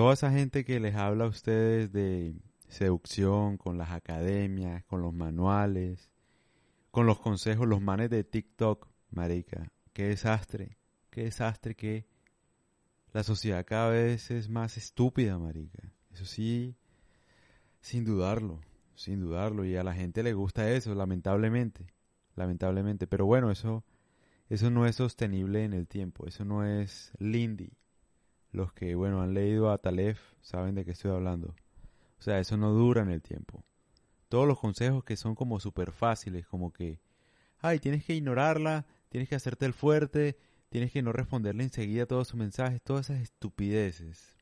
toda esa gente que les habla a ustedes de seducción, con las academias, con los manuales, con los consejos, los manes de TikTok, marica, qué desastre, qué desastre que la sociedad cada vez es más estúpida, marica. Eso sí, sin dudarlo, sin dudarlo. Y a la gente le gusta eso, lamentablemente, lamentablemente. Pero bueno, eso, eso no es sostenible en el tiempo, eso no es Lindy. Los que, bueno, han leído a Talef saben de qué estoy hablando. O sea, eso no dura en el tiempo. Todos los consejos que son como súper fáciles, como que, ay, tienes que ignorarla, tienes que hacerte el fuerte, tienes que no responderle enseguida todos sus mensajes, todas esas estupideces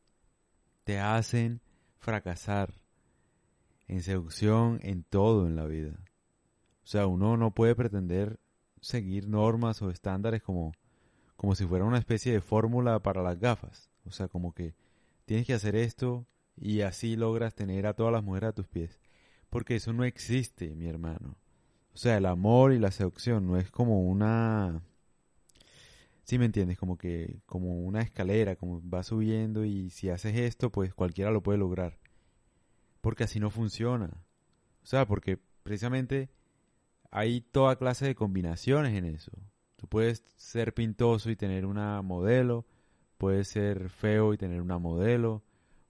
te hacen fracasar en seducción, en todo en la vida. O sea, uno no puede pretender seguir normas o estándares como, como si fuera una especie de fórmula para las gafas. O sea, como que tienes que hacer esto y así logras tener a todas las mujeres a tus pies. Porque eso no existe, mi hermano. O sea, el amor y la seducción no es como una Sí, me entiendes, como que, como una escalera, como va subiendo y si haces esto, pues cualquiera lo puede lograr. Porque así no funciona. O sea, porque precisamente hay toda clase de combinaciones en eso. Tú puedes ser pintoso y tener una modelo, puedes ser feo y tener una modelo,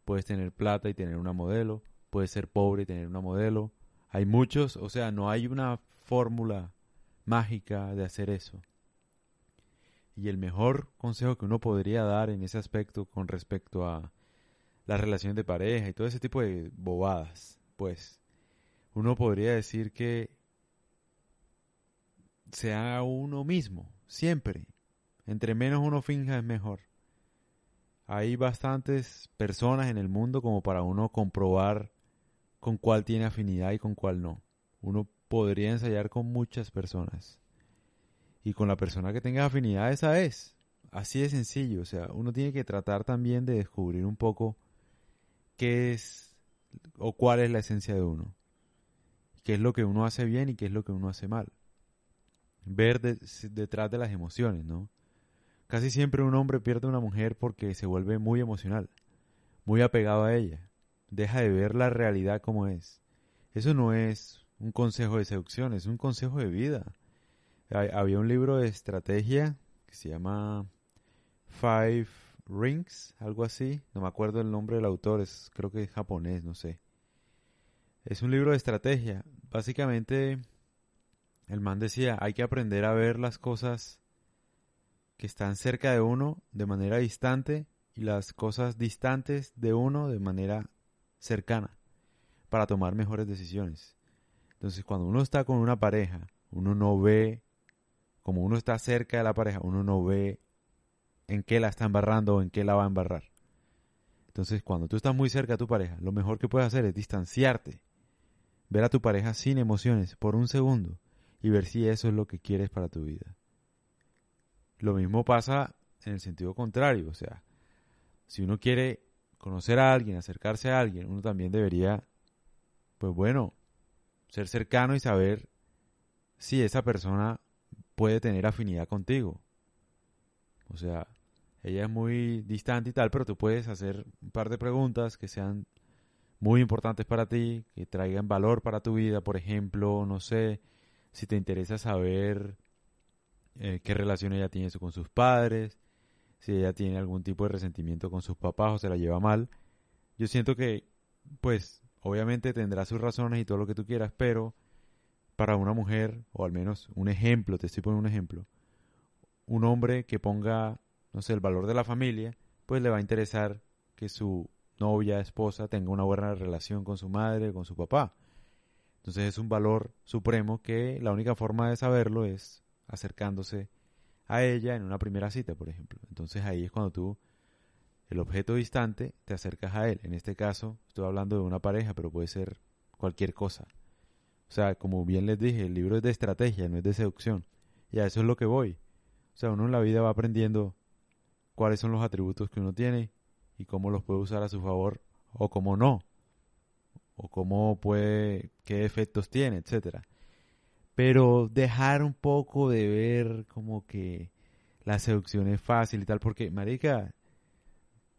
puedes tener plata y tener una modelo, puedes ser pobre y tener una modelo. Hay muchos, o sea, no hay una fórmula mágica de hacer eso. Y el mejor consejo que uno podría dar en ese aspecto con respecto a las relaciones de pareja y todo ese tipo de bobadas, pues uno podría decir que sea uno mismo, siempre. Entre menos uno finja es mejor. Hay bastantes personas en el mundo como para uno comprobar con cuál tiene afinidad y con cuál no. Uno podría ensayar con muchas personas y con la persona que tenga afinidad esa es. Así de sencillo, o sea, uno tiene que tratar también de descubrir un poco qué es o cuál es la esencia de uno. Qué es lo que uno hace bien y qué es lo que uno hace mal. Ver detrás de las emociones, ¿no? Casi siempre un hombre pierde a una mujer porque se vuelve muy emocional, muy apegado a ella. Deja de ver la realidad como es. Eso no es un consejo de seducción, es un consejo de vida había un libro de estrategia que se llama Five Rings, algo así. No me acuerdo el nombre del autor, es, creo que es japonés, no sé. Es un libro de estrategia. Básicamente, el man decía, hay que aprender a ver las cosas que están cerca de uno de manera distante y las cosas distantes de uno de manera cercana para tomar mejores decisiones. Entonces, cuando uno está con una pareja, uno no ve como uno está cerca de la pareja, uno no ve en qué la está embarrando o en qué la va a embarrar. Entonces, cuando tú estás muy cerca de tu pareja, lo mejor que puedes hacer es distanciarte, ver a tu pareja sin emociones por un segundo y ver si eso es lo que quieres para tu vida. Lo mismo pasa en el sentido contrario, o sea, si uno quiere conocer a alguien, acercarse a alguien, uno también debería, pues bueno, ser cercano y saber si esa persona puede tener afinidad contigo. O sea, ella es muy distante y tal, pero tú puedes hacer un par de preguntas que sean muy importantes para ti, que traigan valor para tu vida. Por ejemplo, no sé, si te interesa saber eh, qué relación ella tiene con sus padres, si ella tiene algún tipo de resentimiento con sus papás o se la lleva mal. Yo siento que, pues, obviamente tendrá sus razones y todo lo que tú quieras, pero para una mujer, o al menos un ejemplo, te estoy poniendo un ejemplo, un hombre que ponga, no sé, el valor de la familia, pues le va a interesar que su novia, esposa, tenga una buena relación con su madre, con su papá. Entonces es un valor supremo que la única forma de saberlo es acercándose a ella en una primera cita, por ejemplo. Entonces ahí es cuando tú, el objeto distante, te acercas a él. En este caso, estoy hablando de una pareja, pero puede ser cualquier cosa. O sea, como bien les dije, el libro es de estrategia, no es de seducción. Y a eso es lo que voy. O sea, uno en la vida va aprendiendo cuáles son los atributos que uno tiene y cómo los puede usar a su favor o cómo no. O cómo puede, qué efectos tiene, etcétera. Pero dejar un poco de ver como que la seducción es fácil y tal, porque, marica,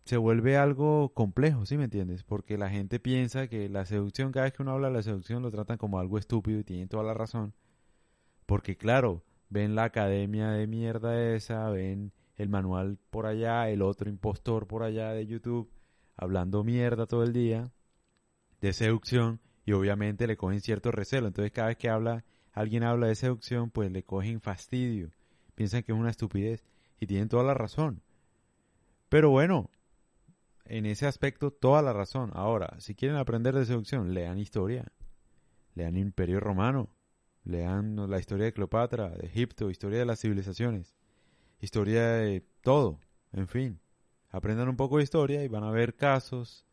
se vuelve algo complejo, ¿sí me entiendes? Porque la gente piensa que la seducción, cada vez que uno habla de la seducción, lo tratan como algo estúpido y tienen toda la razón. Porque claro, ven la academia de mierda esa, ven el manual por allá, el otro impostor por allá de YouTube, hablando mierda todo el día de seducción y obviamente le cogen cierto recelo. Entonces cada vez que habla, alguien habla de seducción, pues le cogen fastidio. Piensan que es una estupidez y tienen toda la razón. Pero bueno, en ese aspecto toda la razón. Ahora, si quieren aprender de seducción, lean historia. Lean Imperio Romano. Lean la historia de Cleopatra, de Egipto, historia de las civilizaciones. Historia de todo. En fin. Aprendan un poco de historia y van a ver casos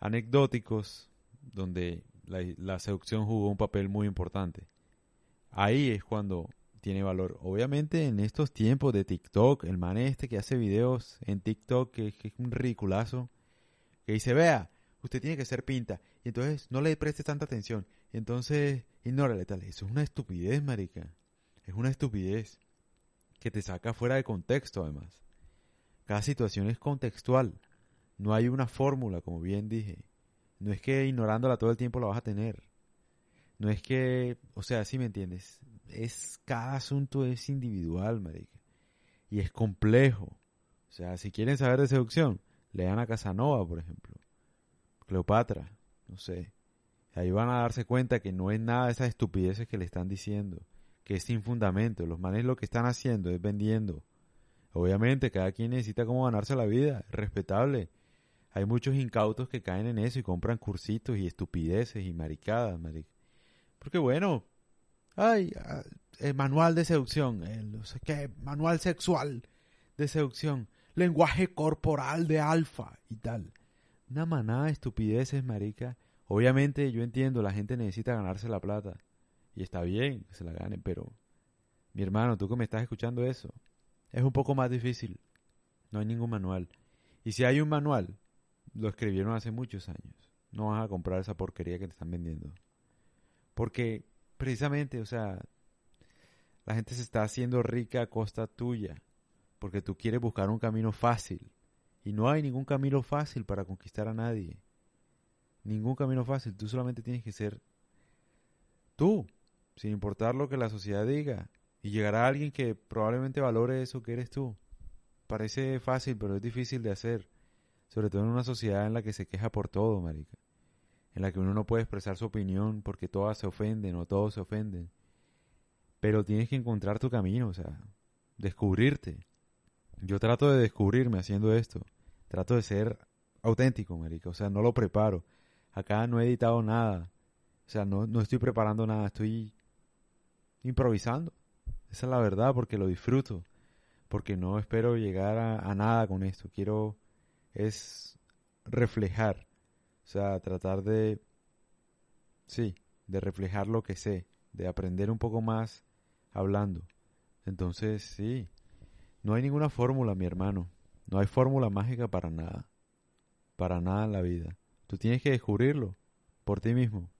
anecdóticos donde la, seducción jugó un papel muy importante. Ahí es cuando tiene valor. Obviamente en estos tiempos de TikTok, el man este que hace videos en TikTok, que, es un ridiculazo, que dice, vea, usted tiene que ser pinta, y entonces no le preste tanta atención, y entonces ignórale tal. Eso es una estupidez, marica. Es una estupidez que te saca fuera de contexto, además. Cada situación es contextual. No hay una fórmula, como bien dije. No es que ignorándola todo el tiempo la vas a tener. No es que, o sea, si me entiendes. Es cada asunto es individual, marica. Y es complejo. O sea, si quieren saber de seducción, lean a Casanova, por ejemplo. Cleopatra, no sé. Ahí van a darse cuenta que no es nada de esas estupideces que le están diciendo, que es sin fundamento. Los manes lo que están haciendo es vendiendo. Obviamente, cada quien necesita cómo ganarse la vida, respetable. Hay muchos incautos que caen en eso y compran cursitos y estupideces y maricadas, maric. Porque bueno, ay, ah, el manual de seducción, el, no sé qué, manual sexual de seducción, lenguaje corporal de alfa y tal. Una manada de estupideces, marica. Obviamente yo entiendo, la gente necesita ganarse la plata. Y está bien que se la gane, pero mi hermano, tú que me estás escuchando eso, es un poco más difícil. No hay ningún manual. Y si hay un manual, lo escribieron hace muchos años. No vas a comprar esa porquería que te están vendiendo. Porque precisamente, o sea, la gente se está haciendo rica a costa tuya. Porque tú quieres buscar un camino fácil. Y no hay ningún camino fácil para conquistar a nadie. Ningún camino fácil. Tú solamente tienes que ser tú, sin importar lo que la sociedad diga. Y llegará alguien que probablemente valore eso que eres tú. Parece fácil, pero es difícil de hacer. Sobre todo en una sociedad en la que se queja por todo, marica. En la que uno no puede expresar su opinión porque todas se ofenden o todos se ofenden. Pero tienes que encontrar tu camino, o sea, descubrirte. Yo trato de descubrirme haciendo esto. Trato de ser auténtico, marica. O sea, no lo preparo. Acá no he editado nada. O sea, no, no estoy preparando nada. Estoy improvisando. Esa es la verdad porque lo disfruto. Porque no espero llegar a, a nada con esto. Quiero es reflejar, o sea, tratar de, sí, de reflejar lo que sé, de aprender un poco más hablando. Entonces, sí, no hay ninguna fórmula, mi hermano, no hay fórmula mágica para nada, para nada en la vida. Tú tienes que descubrirlo por ti mismo.